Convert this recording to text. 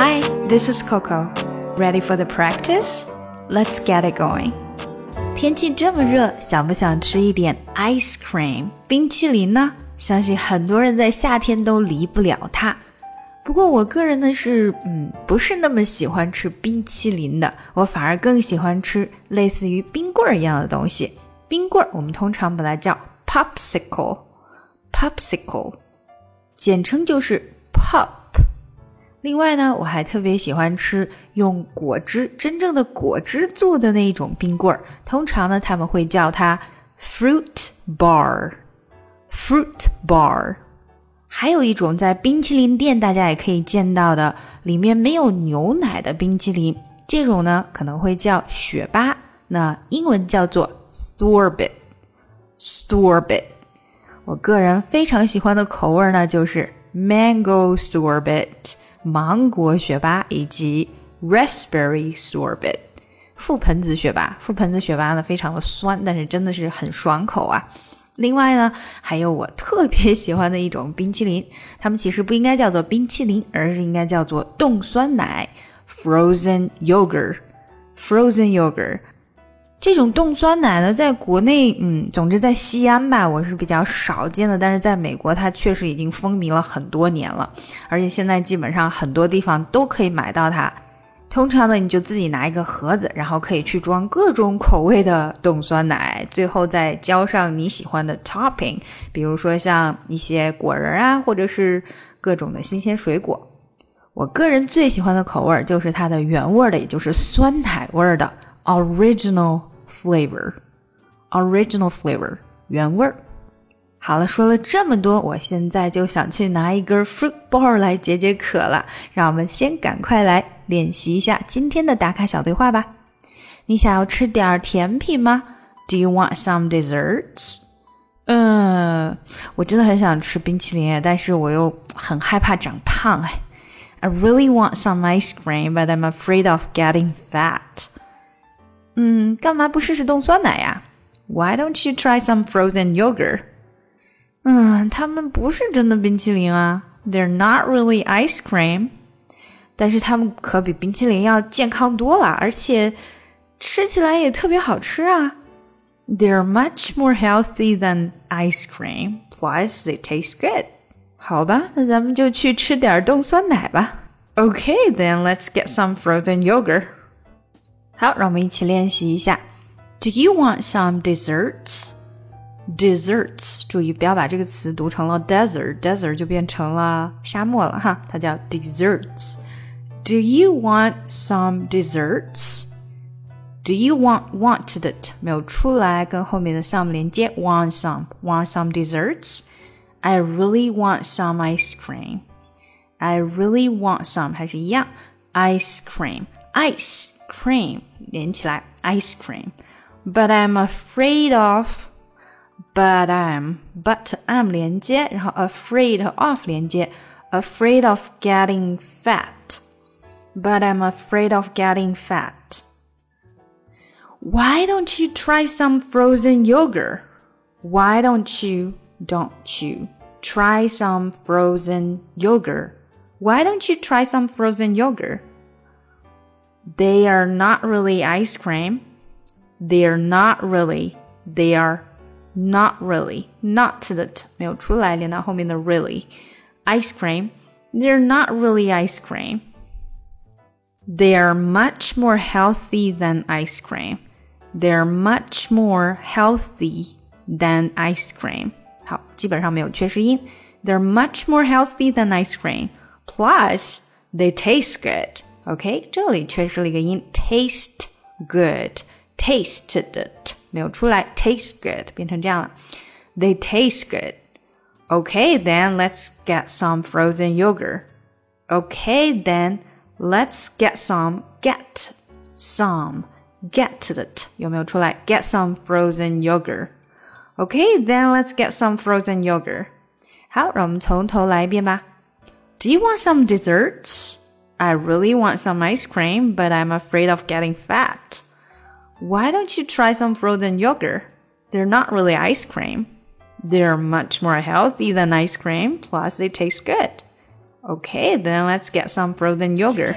Hi, this is Coco. Ready for the practice? Let's get it going. 天气这么热，想不想吃一点 ice cream 冰淇淋呢？相信很多人在夏天都离不了它。不过我个人呢是，嗯，不是那么喜欢吃冰淇淋的，我反而更喜欢吃类似于冰棍儿一样的东西。冰棍儿我们通常把它叫 popsicle，popsicle，简称就是 pop。另外呢，我还特别喜欢吃用果汁真正的果汁做的那一种冰棍儿，通常呢他们会叫它 fruit bar，fruit bar。还有一种在冰淇淋店大家也可以见到的，里面没有牛奶的冰淇淋，这种呢可能会叫雪巴，那英文叫做 sorbet，sorbet。我个人非常喜欢的口味呢就是 mango sorbet。芒果雪芭以及 raspberry sorbet，覆盆子雪芭。覆盆子雪芭呢，非常的酸，但是真的是很爽口啊。另外呢，还有我特别喜欢的一种冰淇淋，它们其实不应该叫做冰淇淋，而是应该叫做冻酸奶 （frozen yogurt），frozen yogurt。这种冻酸奶呢，在国内，嗯，总之在西安吧，我是比较少见的。但是在美国，它确实已经风靡了很多年了，而且现在基本上很多地方都可以买到它。通常呢，你就自己拿一个盒子，然后可以去装各种口味的冻酸奶，最后再浇上你喜欢的 topping，比如说像一些果仁啊，或者是各种的新鲜水果。我个人最喜欢的口味就是它的原味的，也就是酸奶味的 original flavor, original flavor 原味儿。好了，说了这么多，我现在就想去拿一根 fruit bar 来解解渴了。让我们先赶快来练习一下今天的打卡小对话吧。你想要吃点甜品吗？Do you want some desserts？嗯，我真的很想吃冰淇淋，但是我又很害怕长胖哎。I really want some ice cream, but I'm afraid of getting fat. 嗯，干嘛不试试冻酸奶呀？Why don't you try some frozen yogurt？嗯，它们不是真的冰淇淋啊，They're not really ice cream。但是它们可比冰淇淋要健康多了，而且吃起来也特别好吃啊。They're much more healthy than ice cream. Plus, they taste good. 好吧，那咱们就去吃点冻酸奶吧。Okay, then let's get some frozen yogurt. 好，让我们一起练习一下。Do you want some desserts? Desserts，注意不要把这个词读成了 desert，desert 就变成了沙漠了哈，它叫 desserts。Do you want some desserts? Do you want want 的没有出来，跟后面的 some 连接，want some want some desserts? I really want some ice cream. I really want some 还是一样，ice cream ice cream 连起来，ice cream。But I'm afraid of。But I'm but I'm 连接，然后 afraid 和 of 连接，afraid of getting fat. But I'm afraid of getting fat. Why don't you try some frozen yogurt? Why don't you don't you try some frozen yogurt? Why don't you try some frozen yogurt? They are not really ice cream. They are not really. They are not really. Not 的没有出来，连到后面的 really. Ice cream. They're not really ice cream. They are much more healthy than ice cream. They're much more healthy than ice cream. 好，基本上没有缺失音。They're much more healthy than ice cream. Plus, they taste good. OK，这里缺失了一个音，taste good，taste 的 t 没有出来，taste good 变成这样了，they taste good。Okay, then let's get some frozen yogurt. Okay, then let's get some get some get 的 t 有没有出来？Get some frozen yogurt. Okay, then let's get some frozen yogurt. 好，让我们从头来一遍吧。Do you want some desserts? I really want some ice cream, but I'm afraid of getting fat. Why don't you try some frozen yogurt? They're not really ice cream. They're much more healthy than ice cream, plus they taste good. Okay, then let's get some frozen yogurt.